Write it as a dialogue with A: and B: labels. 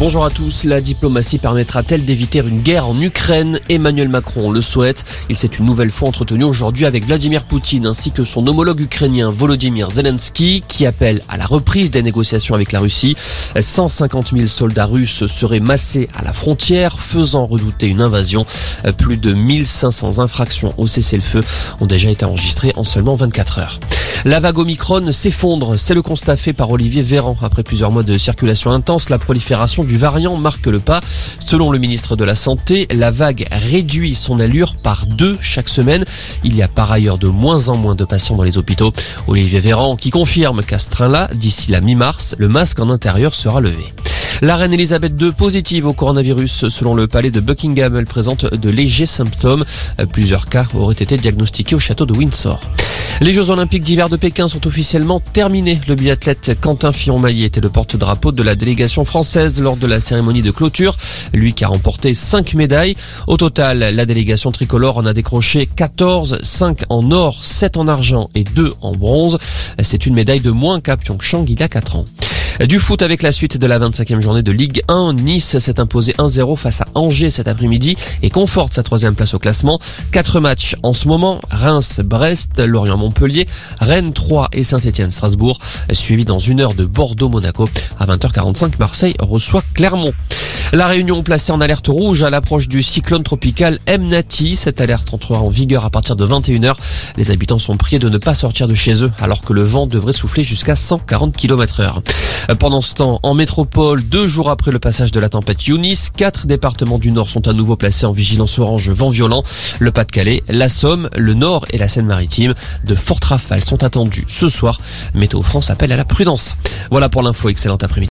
A: Bonjour à tous. La diplomatie permettra-t-elle d'éviter une guerre en Ukraine? Emmanuel Macron le souhaite. Il s'est une nouvelle fois entretenu aujourd'hui avec Vladimir Poutine ainsi que son homologue ukrainien Volodymyr Zelensky qui appelle à la reprise des négociations avec la Russie. 150 000 soldats russes seraient massés à la frontière faisant redouter une invasion. Plus de 1500 infractions au cessez-le-feu ont déjà été enregistrées en seulement 24 heures. La vague Omicron s'effondre. C'est le constat fait par Olivier Véran. Après plusieurs mois de circulation intense, la prolifération du variant marque le pas. Selon le ministre de la Santé, la vague réduit son allure par deux chaque semaine. Il y a par ailleurs de moins en moins de patients dans les hôpitaux. Olivier Véran qui confirme qu'à ce train-là, d'ici la mi-mars, le masque en intérieur sera levé. La reine Elisabeth II positive au coronavirus. Selon le palais de Buckingham, elle présente de légers symptômes. Plusieurs cas auraient été diagnostiqués au château de Windsor. Les Jeux Olympiques d'hiver de Pékin sont officiellement terminés. Le biathlète Quentin Fillon-Maillet était le porte-drapeau de la délégation française lors de la cérémonie de clôture. Lui qui a remporté 5 médailles. Au total, la délégation tricolore en a décroché 14, 5 en or, 7 en argent et 2 en bronze. C'est une médaille de moins qu'à Pyeongchang il y a 4 ans. Du foot avec la suite de la 25e journée de Ligue 1. Nice s'est imposé 1-0 face à Angers cet après-midi et conforte sa troisième place au classement. Quatre matchs en ce moment. Reims, Brest, Lorient, Montpellier, Rennes 3 et Saint-Etienne-Strasbourg. Suivi dans une heure de Bordeaux-Monaco. À 20h45, Marseille reçoit Clermont. La Réunion placée en alerte rouge à l'approche du cyclone tropical Mnati. Cette alerte entrera en vigueur à partir de 21h. Les habitants sont priés de ne pas sortir de chez eux alors que le vent devrait souffler jusqu'à 140 km heure. Pendant ce temps, en métropole, deux jours après le passage de la tempête Yunis, quatre départements du Nord sont à nouveau placés en vigilance orange vent violent. Le Pas-de-Calais, la Somme, le Nord et la Seine-Maritime. De fortes rafales sont attendues ce soir. Météo France appelle à la prudence. Voilà pour l'info. Excellent après-midi.